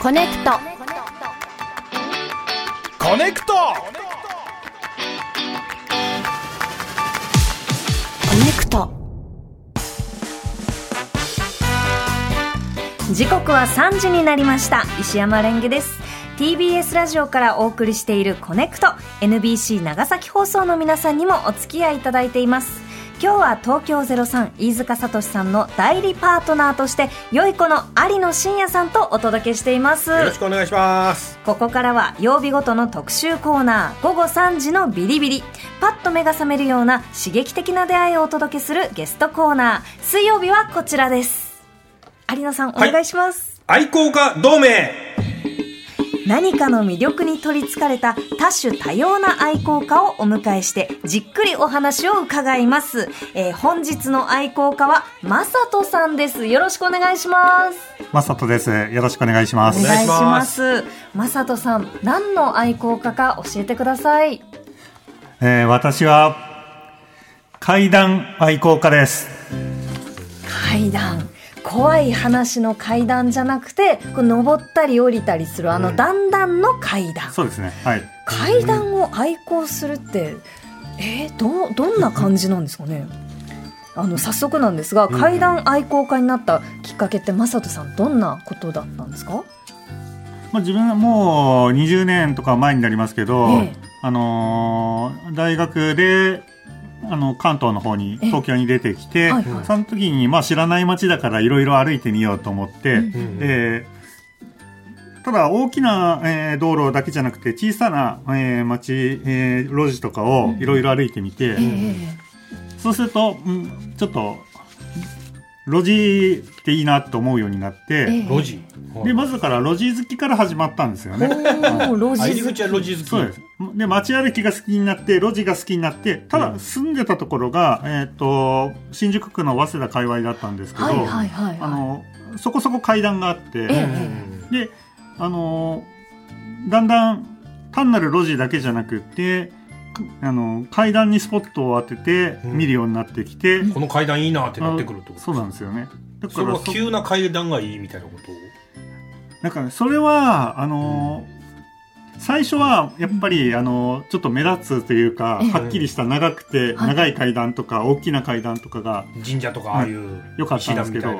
コネクト。コネクト。コネクト。時刻は3時になりました。石山蓮華です。TBS ラジオからお送りしているコネクト。NBC 長崎放送の皆さんにもお付き合いいただいています今日は東京03飯塚悟志さんの代理パートナーとしてよゐこの有野晋哉さんとお届けしています。よろしくお願いします。ここからは曜日ごとの特集コーナー午後3時のビリビリ。パッと目が覚めるような刺激的な出会いをお届けするゲストコーナー。水曜日はこちらです。有野さんお願いします、愛好家同盟何かの魅力に取りつかれた多種多様な愛好家をお迎えしてじっくりお話を伺います、えー本日の愛好家はまさとさんですよろしくお願いしますまさとです。よろしくお願いします。お願いしまますまさとさん何の愛好家か教えてくださいえー私は階段愛好家です。階段怖い話の階段じゃなくてこう登ったり降りたりするあの段々の階段、そうですね。はい。階段を愛好するってえー、どどんな感じなんですかね？あの早速なんですが階段愛好家になったきっかけって正人さんどんなことだったんですか？まあ自分はもう20年とか前になりますけど、ええ。あのー大学であの関東の方にええ。東京に出てきて、はいはい。その時にまあ知らない街だからいろいろ歩いてみようと思って、うん。えーただ大きな、えー道路だけじゃなくて小さな、えー街、えー路地とかをいろいろ歩いてみて、ええ。そうすると、うん、ちょっと路地っていいなと思うようになって、ええ。路地でまずから路地好きから始まったんですよおね。ー路入り地好口は路地好き。そうです。で、街歩きが好きになって、路地が好きになって、ただうん。住んでたところが、えっ、と、新宿区の早稲田界隈だったんですけど、はいはいはいはい。あの、そこそこ階段があって、ええで、あの、だんだん単なる路地だけじゃなくって、あの、階段にスポットを当ててうん。見るようになってきて、この階段いいなってなってくると。あそうなんですよね。だそれは急な階段がいいみたいなこと？なんかね、それは、あのー最初は、やっぱり、あのーちょっと目立つというか、ええ。はっきりした長くて、はい。長い階段とか、大きな階段とかが、神社とかああいうよかったんですけど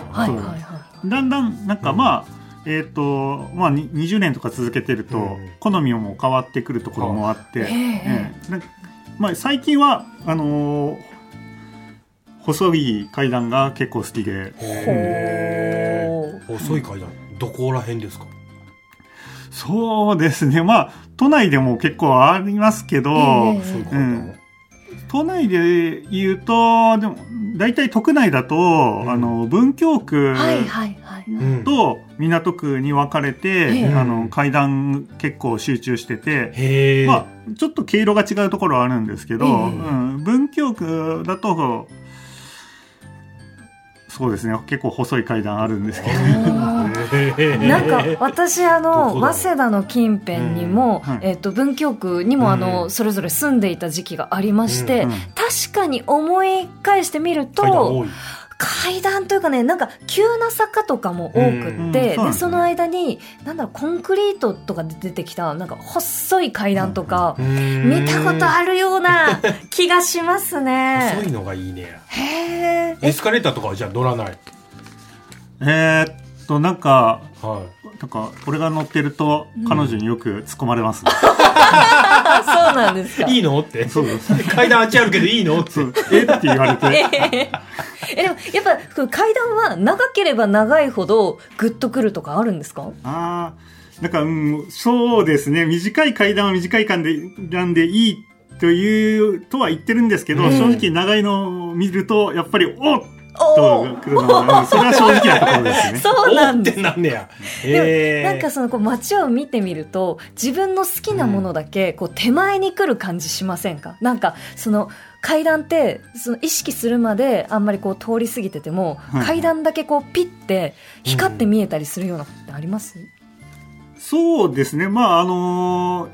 だんだん、なんかうん。まあ、えっ、と、まあ、に20年とか続けてると、うん。好みも変わってくるところもあって、ええええ。なんかまあ、最近は、あのー細い階段が結構好きで、細い階段どこら辺ですか？そうですね、まあ、都内でも結構ありますけど、ええ細い階うん。段都内で言うと、でも、大体都区内だと、ん。あの、文京区はいはいと港区に分かれて、ええ。あの、階段結構集中してて、まあ、ちょっと経路が違うところはあるんですけど、ええ。うん、文京区だと、そうですね、結構細い階段あるんですけど、なんか私あの早稲田の近辺にも、うん。はい。えっと文京区にもあの、うん。それぞれ住んでいた時期がありまして、うん。確かに思い返してみると階段というかねなんか急な坂とかも多くって、でその間になんだろうコンクリートとかで出てきたなんか細い階段とか、見たことあるような 気がしますね。細いのがいいね。へー。エスカレーターとかはじゃあ乗らない？えーっと、なんか、はなんか、俺が乗ってると、彼女によく突っ込まれます、ね。あ そうなんですか。いいいのって。そう。です。階段あっちあるけどいいのって。え？って言われて、え？でもやっぱ階段は長ければ長いほどグッとくるとかあるんですか？ああ、なんか、うん、そうですね。短い階段は短い階段でいいっという、とは言ってるんですけど、うん。正直長いのを見ると、やっぱり、おっおとうんそれは正直なところですね。そうなんでなんねや。でなんかそのこう街を見てみると自分の好きなものだけこう手前に来る感じしませんか？なんかその階段ってその意識するまであんまりこう通り過ぎてても、はい階段だけこうピッて光って見えたりするようなことってあります、そうですね。まあ、あの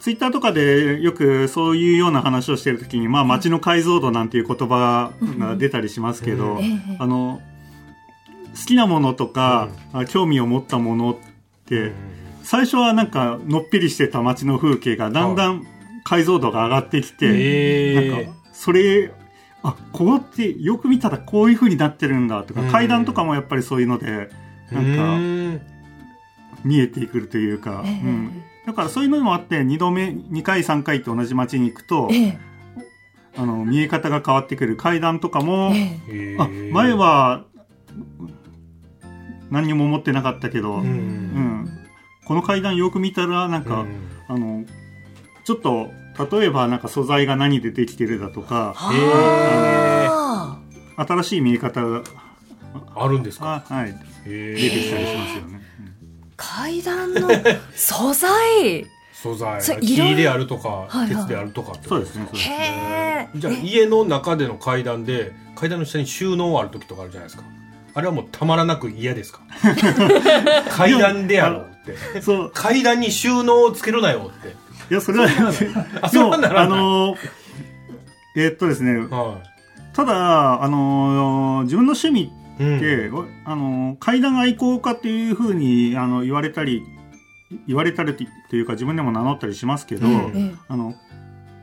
ツイッターとかでよくそういうような話をしてるときに、まあ、街の解像度なんていう言葉が出たりしますけど、あの、好きなものとか、あ興味を持ったものって、最初はなんかのっぺりしてた街の風景がだんだん解像度が上がってきて、え。なんかそれあここってよく見たらこういう風になってるんだとか、うん。階段とかもやっぱりそういうのでなんか見えてくるというか、ええ。うん、だからそういうのもあって2度目2回3回と同じ街に行くとええ。あの見え方が変わってくる階段とかも、ええ。あ前は何にも思ってなかったけど、ううん。んこの階段よく見たらなんか、あのちょっと例えばなんか素材が何でできてるだとかあ新しい見え方があるんですか？あはい。出出てきたりしますよね。ー階段の 素材。素材。木であるとかはいはい。鉄であるとかそうですね。そうですへねえじゃあ家の中での階段で階段の下に収納ある時とかあるじゃないですか。あれはもうたまらなく嫌ですか？階段でやろうって。そう。階段に収納をつけるなよって。いやそれはあそうならない。あの？えーっとですね。はただあの自分の趣味い、うん。あの階段愛好家っていうふうにあの言われたり言われたりというか自分でも名乗ったりしますけど、うん。えあの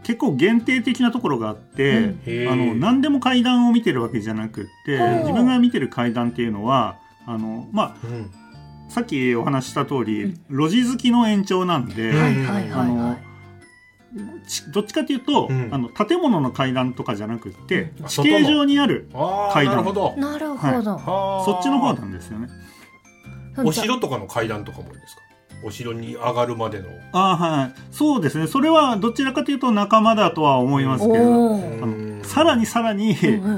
結構限定的なところがあって、うん。あの何でも階段を見てるわけじゃなくって自分が見てる階段っていうのはあの、まうん。あ、さっきお話しした通り、路地好きの延長なんで、はいはいはいはあのちどっちかというと、うん。あの建物の階段とかじゃなくってうん。地形上にある階段。なるほど。いなるほど、はあ。そっちの方なんですよね。お城とかの階段とかもいいですか？お城に上がるまでの。あーはい。そうですね。それはどちらかというと仲間だとは思いますけど、あうん。のさらにさらに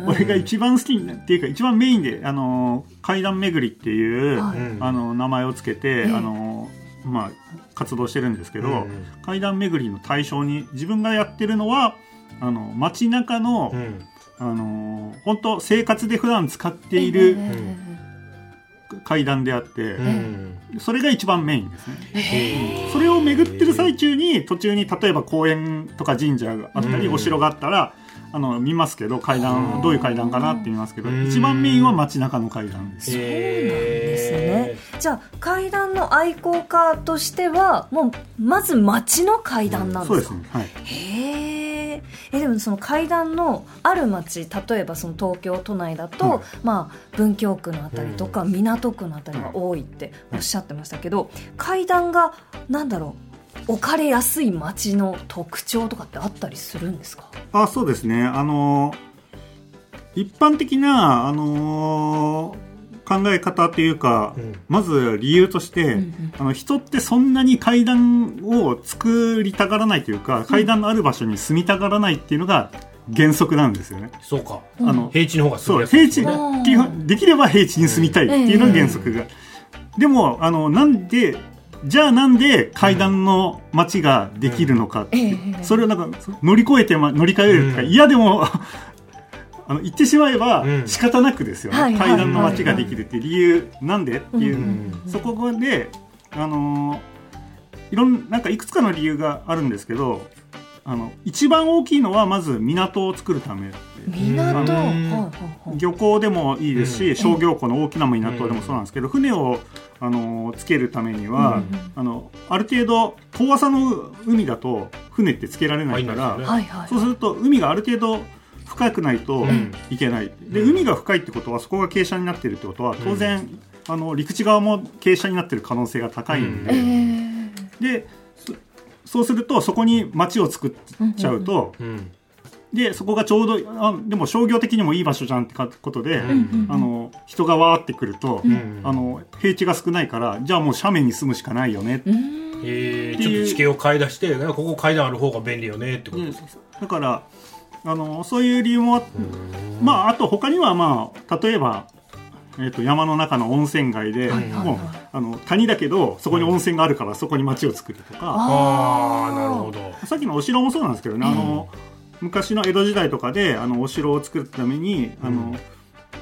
俺が一番好きにっていうか一番メインで、あの、階段巡りっていう、あの、名前をつけて、ええ。あの、まあ、活動してるんですけど、うん。階段巡りの対象に自分がやってるのは、あの、街中の、うん。あの、本当生活で普段使っているえ階段であって、うん。それが一番メインですね。ええそれを巡ってる最中に途中に例えば公園とか神社があったり、うん。お城があったらあの見ますけど階段どういう階段かなって見ますけどうん。一番メインは街中の階段です。そうなんですね。じゃあ階段の愛好家としてはもうまず街の階段なんですか、そうですね。はい。へええでもその階段のある町例えばその東京都内だと、はいまあ、文京区のあたりとか、港区のあたりが多いっておっしゃってましたけど、階段がなんだろう置かれやすい町の特徴とかってあったりするんですか？あ、そうですね。あの一般的なあの考え方というか、うん。まず理由として、うんうん。あの人ってそんなに階段を作りたがらないというか、階段のある場所に住みたがらないっていうのが原則なんですよね。そうか。あの平地の方が住そうみやすい。平地うん基本できれば平地に住みたいっていうのが原則が、でもあのなんでじゃあなんで階段の街ができるのかそれをなんか乗り越えて、ま、乗り換えるとか、うん。嫌でも あの言ってしまえばうん。仕方なくですよね、階段の街ができるっていう理由なんでっていう、うん。そこであのーいろんなんかいくつかの理由があるんですけどあの一番大きいのはまず港を作るため。港、漁港でもいいですし、うん。商業港の大きな港でもそうなんですけど、船を、あのつけるためには、うん。あのある程度遠浅の海だと船ってつけられないから、はいはい。そうすると海がある程度深くないとん。いけない、でうん。海が深いってことはそこが傾斜になってるってことは当然、あの陸地側も傾斜になってる可能性が高いんで、えーでそそうするとそこに町を作っちゃうと、うん。でそこがちょうどあでも商業的にもいい場所じゃんってかことで、うんあの人がわーってくると、うんあの平地が少ないからじゃあもう斜面に住むしかないよね。っうーえー、ちょっと地形を変え出してここ階段ある方が便利よねってこと。ですか、だからあのそういう理由もあまああと他にはまあ例えばえー、と山の中の温泉街で、もうあの谷だけどそこに温泉があるからそこに町を作るとか、ああなるほど。さっきのお城もそうなんですけどね、あの昔の江戸時代とかであのお城を作るためにあの、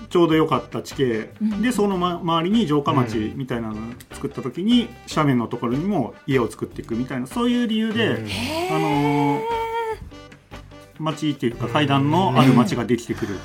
ちょうど良かった地形、でその、ま、周りに城下町みたいなのを作った時に、斜面のところにも家を作っていくみたいなそういう理由で、あの町っていうか階段のある町ができてくる。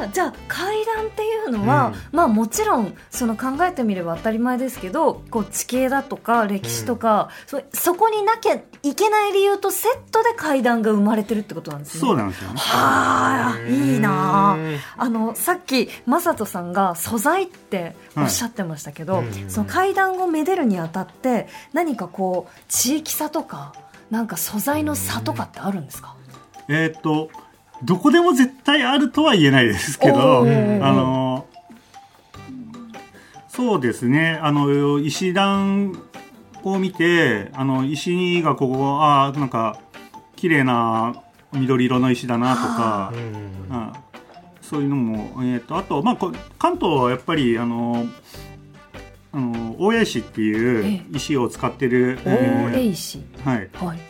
はあじゃあ階段っていうのは、まあもちろんその考えてみれば当たり前ですけどこう地形だとか歴史とか、そそこになきゃいけない理由とセットで階段が生まれてるってことなんですね。そうなんですよね。はあいいなあ。あのさっき正人さんが素材っておっしゃってましたけど、その階段をめでるにあたって何かこう地域差とかなんか素材の差とかってあるんですか？えーっとどこでも絶対あるとは言えないですけど、あの、そうですね、あの、石段を見て、あの、石がここ、ああ、なんか、綺麗な緑色の石だなとか、うん。そういうのも、えーっと、あと、まあ、こ関東はやっぱり、あの、あの大谷石っていう石を使ってる、大えー江石。はい、はい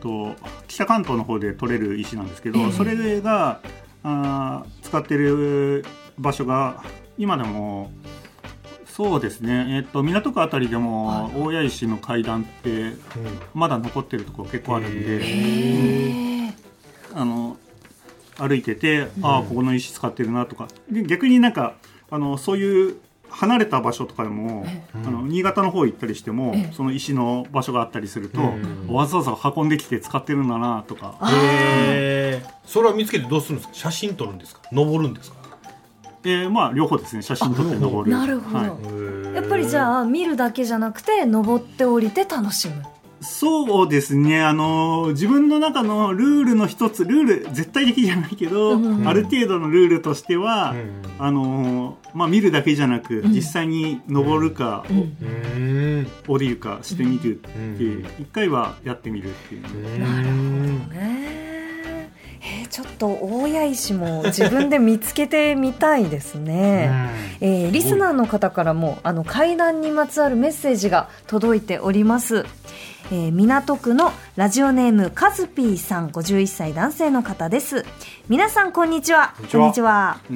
と北関東の方で取れる石なんですけど、ええ。それがあー使ってる場所が今でもそうですね、えっと港区あたりでも大谷石の階段ってまだ残ってるところ結構あるんで、へえ。あの歩いてて、ああここの石使ってるなとか。で逆になんかあのそういう離れた場所とかでも、あの新潟の方行ったりしても、ええ。その石の場所があったりすると、うん。わざわざ運んできて使ってるんだなとか。えー、それは見つけてどうするんですか？写真撮るんですか？登るんですか？えー、まあ両方ですね。写真撮って登る。なるほど、はい。やっぱりじゃあ見るだけじゃなくて登って降りて楽しむそうですね。あの自分の中のルールの一つルール絶対的じゃないけど、うん。ある程度のルールとしては、うん。あのまあ見るだけじゃなく、ん。実際に登るか、うん。うん降りるかしてみるってうん。一、回はやってみるっていう、なるほどね。えーちょっと大谷石も自分で見つけてみたいですね、えーリスナーの方からもあの階段にまつわるメッセージが届いております、えー港区のラジオネームカズピーさん51歳男性の方です。皆さんこんにちは。こんにちは。え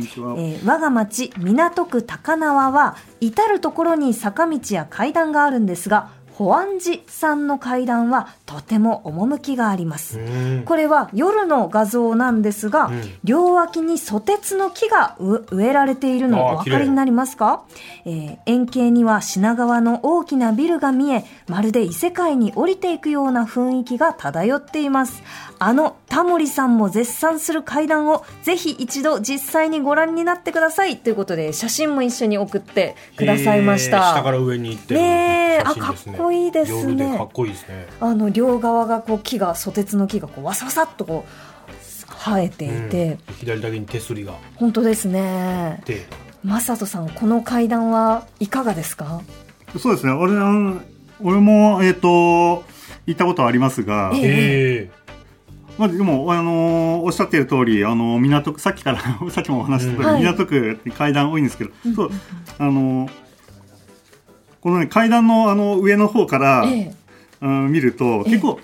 ー我が町港区高輪は至る所に坂道や階段があるんですが保安寺さんの階段はとても趣があります、これは夜の画像なんですが、ん。両脇にソテツの木がう植えられているのお分かりになりますか、えー円形には品川の大きなビルが見えまるで異世界に降りていくような雰囲気が漂っています。あのタモリさんも絶賛する階段をぜひ一度実際にご覧になってくださいということで写真も一緒に送ってくださいました、えー下から上に行ってるねえ写真ですね。あかっこいいですね。夜でかっこいいですね。あの両側がこう木がソテツの木がこうわさわさっとこう生えていて、うん。左だけに手すりが。本当ですね。でマサトさんこの階段はいかがですか？そうですね。俺俺もえっ、と行ったことありますが、ええまあ、でも、あのーおっしゃってる通り、あの港区、さっきから、さっきもお話しした通り、はい。港区って階段多いんですけど、そう、あのーこのね、階段のあの上の方から、ええ。あの見ると、結構、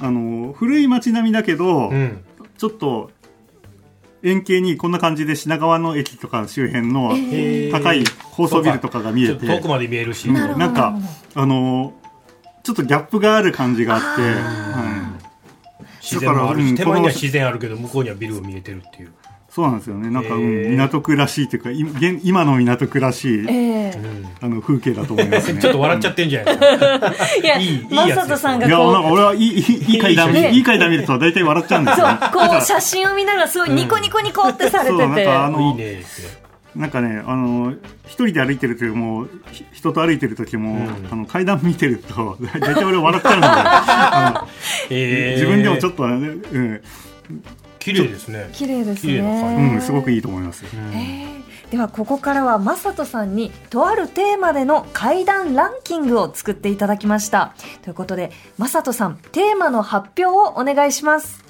あのー古い街並みだけど、うん。ちょっと、円形にこんな感じで品川の駅とか周辺の高い高層ビルとかが見えて、遠くまで見えるし。うんなんかあのーちょっとギャップがある感じがあって、はい。自然もあるしだからうんこの手前には自然あるけど向こうにはビルが見えてるっていうそうなんですよね。なんか、うん港区らしいというか、い現今の港区らしい、ええ。あの風景だと思いますね。ちょっと笑っちゃってんじゃないですか。いやいいいいマやつですサトさんがいや、こうなんか俺はいい、いいいい階段、ねいい階段見ると大体笑っちゃうんですそうよね。こう写真を見ながらすごいニコニコニコってされてそうなんて、かあのいいねなんかね、あの、一人で歩いてる時も、ひ人と歩いてる時も、ん。あの階段見てると、大体俺笑っちゃうんで、あのえー。自分でもちょっとね、うん、綺麗ですね。綺麗ですね。階うん、すごくいいと思います。ではここからはマサトさんにとあるテーマでの階段ランキングを作っていただきました。ということでマサトさんテーマの発表をお願いします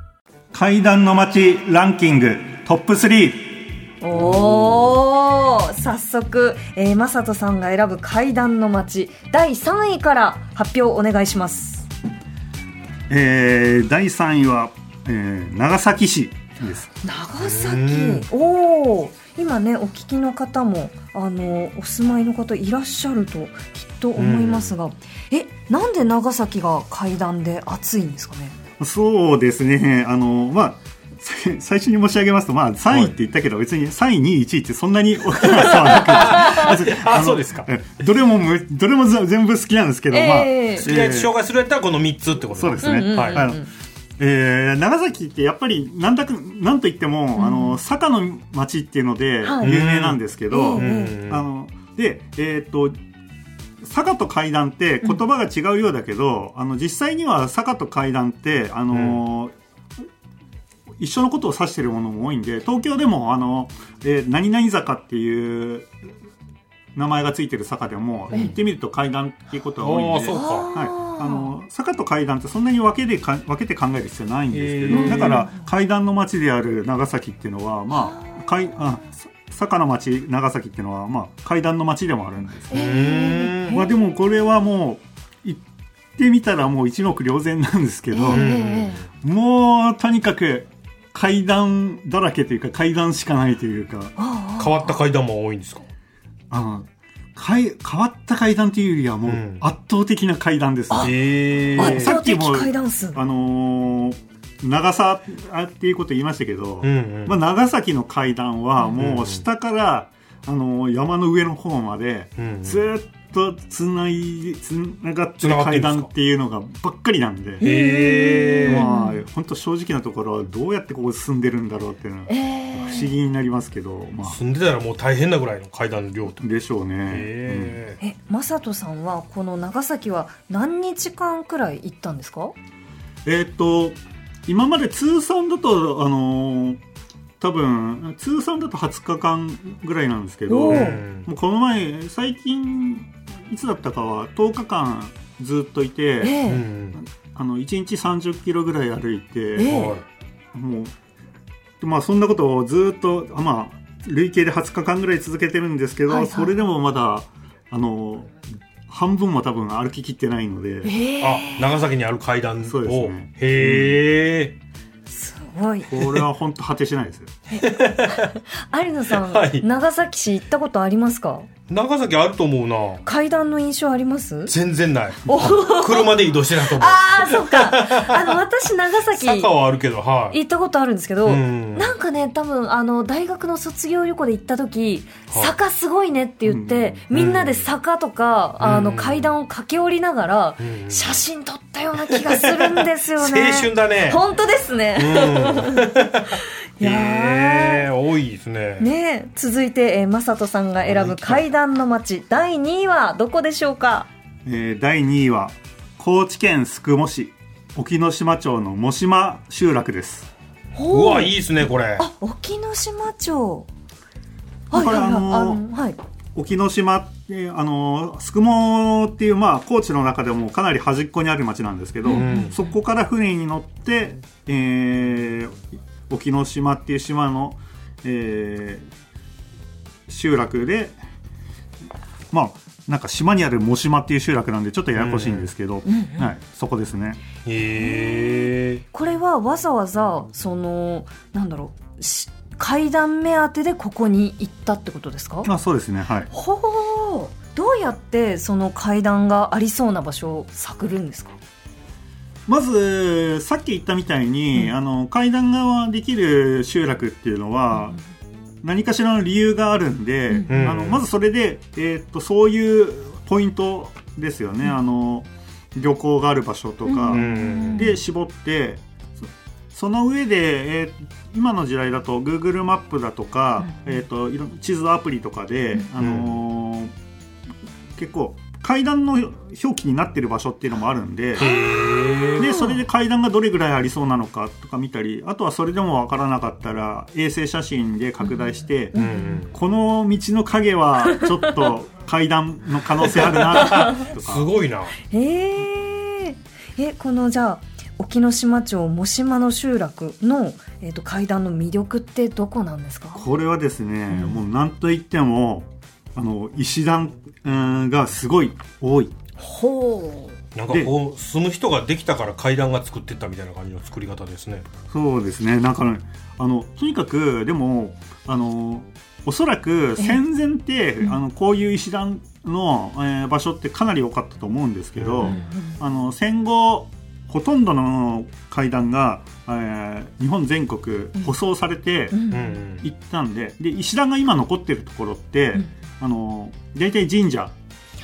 階段の街ランキングトップ3。おー早速、えー、マサトさんが選ぶ階段の街第3位から発表お願いします。えー、第3位は、えー、長崎市です。長崎？おお今ねお聞きの方もあのお住まいの方いらっしゃるときっと思いますが、えなんで長崎が階段で暑いんですかね？そうですね。あの、まあ、さ最初に申し上げますと、まあ、3位って言ったけど、別に3位、2位、1位ってそんなに大き な差はなくてあのそうですか。えどれもむ、どれもぜ全部好きなんですけど、まあ、えー。好きなやつ紹介するやったらこの3つってことそうですね。うんうんうんはい。あのえー長崎ってやっぱりなんだかなんといっても、あの坂の町っていうのではい。有名なんですけど、うん。うん。あのでえっ、と坂と階段って言葉が違うようだけど、あの実際には坂と階段ってあの、一緒のことを指しているものも多いんで東京でもあの、えー何々坂っていう名前がついてる坂でも、行ってみると階段っていうことが多いんではい、あの坂と階段ってそんなに分けでか分けて考える必要ないんですけど、だから階段の町である長崎っていうのはまあ階あさ坂の町長崎っていうのはまあ階段の町でもあるんです、うー。んまあ、でもこれはもう行ってみたらもう一目瞭然なんですけど、えもうとにかく階段だらけというか階段しかないというか。変わった階段も多いんですか？あの階変わった階段というよりはもううん。圧倒的な階段ですね、えー、え圧倒的階段数。あのー長さっていうこと言いましたけど、うんうん。まあ、長崎の階段はもうんう下から、あのー山の上の方までうんずーっとつないつながってる階段っていうのがばっかりなんで、ええまあ本当正直なところはどうやってここ進んでるんだろうっていうのはえ不思議になりますけど、まあ。住んでたらもう大変なぐらいの階段の量と。でしょうね。えええマサトさんはこの長崎は何日間くらい行ったんですか？えーっと今まで通算だとあのー多分通算だと20日間ぐらいなんですけどおもーうこの前最近いつだったかは10日間ずっといて、えうえ。んあの1日30キロぐらい歩いて、ええ。はいもうでまあそんなことをずっとあまあ累計で20日間ぐらい続けてるんですけど、はいはい。それでもまだあの半分も多分歩ききってないので。ええあ長崎にある階段を。そうですね。へえすごい。これは本当果てしないですよ。有野さん、はい。長崎市行ったことありますか？長崎あると思うな。階段の印象あります？全然ない。車で移動してないと思う。ああそっか。あの私長崎坂はあるけどはい。行ったことあるんですけど、うん。なんかね多分あの大学の卒業旅行で行った時、はい。坂すごいねって言って、うん。みんなで坂とか、あのうん階段を駆け下りながら、うん。写真撮ったような気がするんですよね。青春だね。本当ですね、へえ多いですね。ねえ続いて、えー、マサトさんが選ぶ階段の街第2位はどこでしょうか？えー第2位は高知県宿毛市沖ノ島町の茂島集落です。う。わいいですねこれ。あ沖ノ島町。だからはいはい沖ノ島ってあの宿毛っていうまあ高知の中でもかなり端っこにある町なんですけど、ん。そこから船に乗って、えー沖ノ島っていう島の、えー集落でまあなんか島にある茂島っていう集落なんでちょっとややこしいんですけど、はい、そこですね。へえこれはわざわざそのなんだろうし階段目当てでここに行ったってことですか？あそうですねはい。ほうどうやってその階段がありそうな場所を探るんですか？まずさっき言ったみたいに、あの階段ができる集落っていうのは、何かしらの理由があるんで、うん。あのまずそれで、えーっとそういうポイントですよね、あの漁港がある場所とか、うん。で絞ってそその上で、えー今の時代だと Google マップだとか、えー、といろん地図アプリとかで、あのー結構階段の表記になってる場所っていうのもあるんで。でそれで階段がどれぐらいありそうなのかとか見たりあとはそれでもわからなかったら衛星写真で拡大して、うんこの道の影はちょっと階段の可能性あるな とか。すごいな。へええこのじゃあ沖ノ島町茂島の集落の、えー、と階段の魅力ってどこなんですか？これはですね、もう何と言ってもあの石段うんがすごい多い。ほなんかこう住む人ができたから階段が作ってったみたいな感じの作り方ですね。そうですね。なんかねあのとにかくでもあのおそらく戦前って、あのこういう石段の、えー場所ってかなり多かったと思うんですけど、うんあの戦後ほとんどの階段が、えー日本全国舗装されてう、うんうんうん。いったんでで石段が今残ってるところって、うんあの大体神社、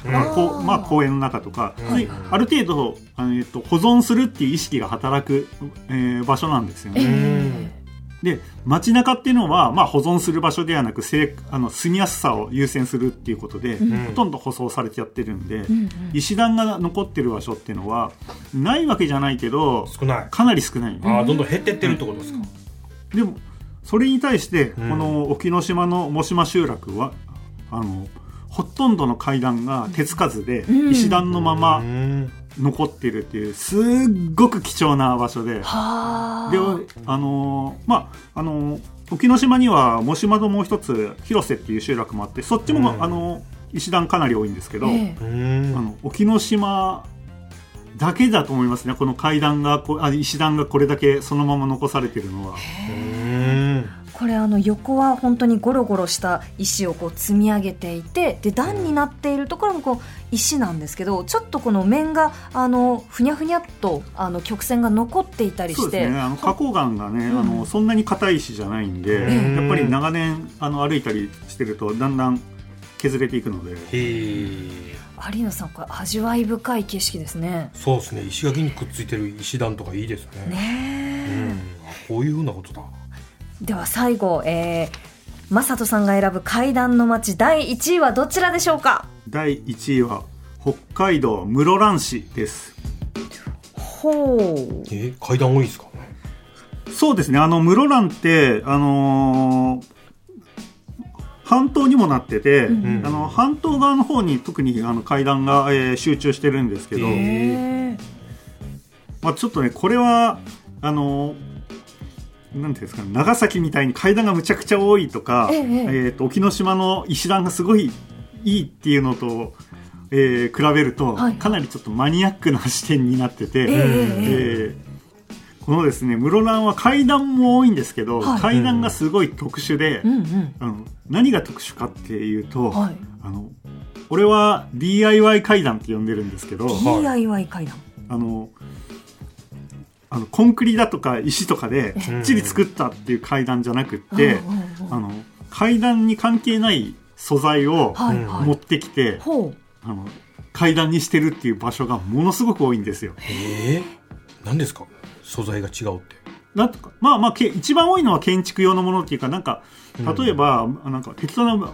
まあこうまあ、公園の中とか、うん。そういうある程度、あのえっと、保存するっていう意識が働く、えー場所なんですよえね。えで街中っていうのは、まあ、保存する場所ではなくせいあの住みやすさを優先するっていうことで、うん。ほとんど舗装されてやってるんで、うんうん。石段が残ってる場所っていうのはないわけじゃないけど少ない。かなり少ない。ああどんどん減ってってるってことですか。でもそれに対してこうん。の沖ノ島の茂島集落はあのほとんどの階段が手つかずでうん。石段のまうまん。残ってるっていうすっごく貴重な場所で。はあ。であのーまああのー沖ノ島には茂島ともう一つ広瀬っていう集落もあってそっちも、うん。あのー石段かなり多いんですけど、ええ。うん。あの沖ノ島だけだと思いますね。この階段がこあ石段がこれだけそのまま残されてるのは。うんこれあの横は本当にゴロゴロした石をこう積み上げていてで段になっているところもこう石なんですけどちょっとこの面があのふにゃふにゃっとあの曲線が残っていたりしてそうですね。あの花崗岩がね、うん。あのそんなに硬い石じゃないんで、うんやっぱり長年あの歩いたりしてるとだんだん削れていくので。へえ。有野さんこれ味わい深い景色ですね。そうですね。石垣にくっついてる石段とかいいですね。うねん。あこういうふうなことだ。えでは最後えー、マサトさんが選ぶ階段の街第1位はどちらでしょうか？第1位は北海道室蘭市です。ほう。え階段多いですかそうですね、あの、室蘭って、あのー半島にもなってて、ん。あの半島側の方に特にあの階段が、えー集中してるんですけど、まあ、ちょっとねこれはあのなんていうんですかね長崎みたいに階段がむちゃくちゃ多いとか、えええーと沖ノ島の石段がすごいいいっていうのと、えー比べると、はい。かなりちょっとマニアックな視点になってて、えええーこのですね室蘭は階段も多いんですけど、はい。階段がすごい特殊で、うんうん。あの何が特殊かっていうと、はい。あの俺は DIY 階段って呼んでるんですけど、はい DIY 階段。あのあのコンクリだとか石とかできっちり作ったっていう階段じゃなくって、うんうんうんあの階段に関係ない素材をはいはい。持ってきて、ほう。あの階段にしてるっていう場所がものすごく多いんですよ。ええ。何ですか？素材が違うって。なんとかまあまあけ一番多いのは建築用のものっていうかなんか例えば、なんか適当な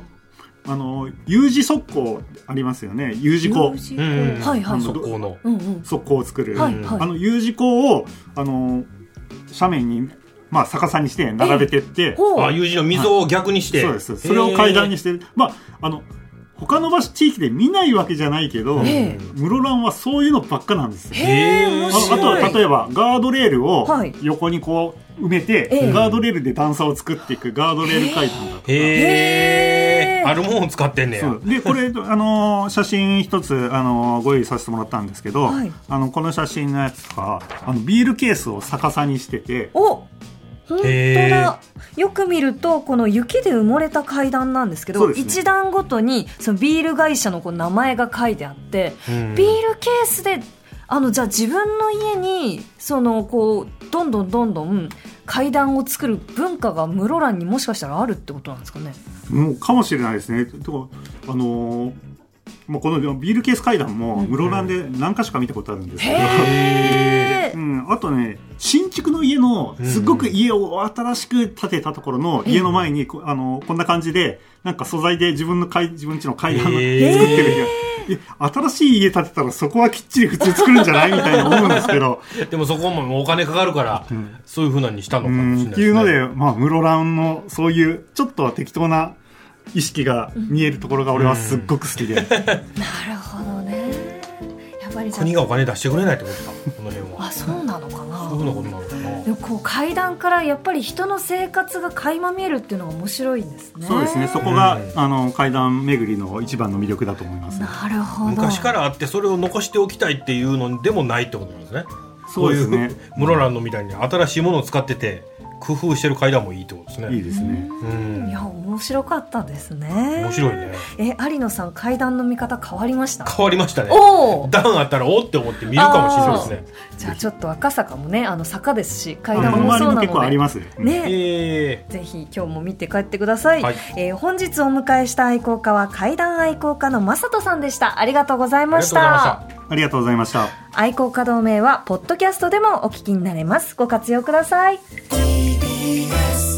あの U 字側溝ありますよね。U 字溝 U 字うん。はいはいあのそこの。うんうん。側溝を作る、はいはい。あの U 字溝をあの斜面にまあ逆さにして並べてって、あ U 字の溝を逆にして、そうです。それを階段にして。るまああの他の場所地域で見ないわけじゃないけど、ええ。室蘭はそういうのばっかなんですよ。へえ面あ白い。あとは例えばガードレールをはい。横にこう埋めて、ええ。ガードレールで段差を作っていくガードレール階段だとか。あるもんを使ってんねや。でこれ、あのー写真一つ、あのーご用意させてもらったんですけど、はい。あのこの写真のやつとかあのビールケースを逆さにしててお本当へだよく見るとこの雪で埋もれた階段なんですけどね。一段ごとにそのビール会社のこう名前が書いてあって、うん。ビールケースであのじゃあ自分の家にそのこうどんどんどんどん階段を作る文化が室蘭にもしかしたらあるってことなんですかねもうかもしれないですね。とあのーもうこのビールケース階段も室蘭で何か所か見たことあるんですけど、うん、あとね新築の家のすごく家を新しく建てたところの家の前に、こあのこんな感じでなんか素材で自分の階自分家の階段を作ってる新しい家建てたらそこはきっちり普通作るんじゃないみたいな思うんですけど。でもそこもお金かかるから、そういうふうなにしたのうかもしれないんっていうのね。で、まあ、室蘭のそういうちょっとは適当な意識が見えるところが俺はすっごく好きで、なるほどね。やっぱり国がお金出してくれないってことかこの辺は。あそうなのかな。そういうふうなことなのかなでもこう階段からやっぱり人の生活が垣間見えるっていうのが面白いんですね。そうですね。そこが、うん。あの階段巡りの一番の魅力だと思います、なるほど。昔からあってそれを残しておきたいっていうのでもないってことなんですね。そうですね。室蘭のみたいに新しいものを使ってて工夫してる階段もいいってことですね。いいですね。うん。いや面白かったですね。面白いね。え有野さん階段の見方変わりました？変わりましたね。おお。段あったらおって思って見るかもしれないですね。じゃあちょっと赤坂もねあの坂ですし階あ段もの周りも結そうなので。構ありますよね。えぜひ今日も見て帰ってください、はい。えー本日お迎えした愛好家は階段愛好家の正人さんでした。ありがとうございましありがとうございまたしたありがとうございました。愛好家同盟はポッドキャストでもお聞きになれます。ご活用ください。TBS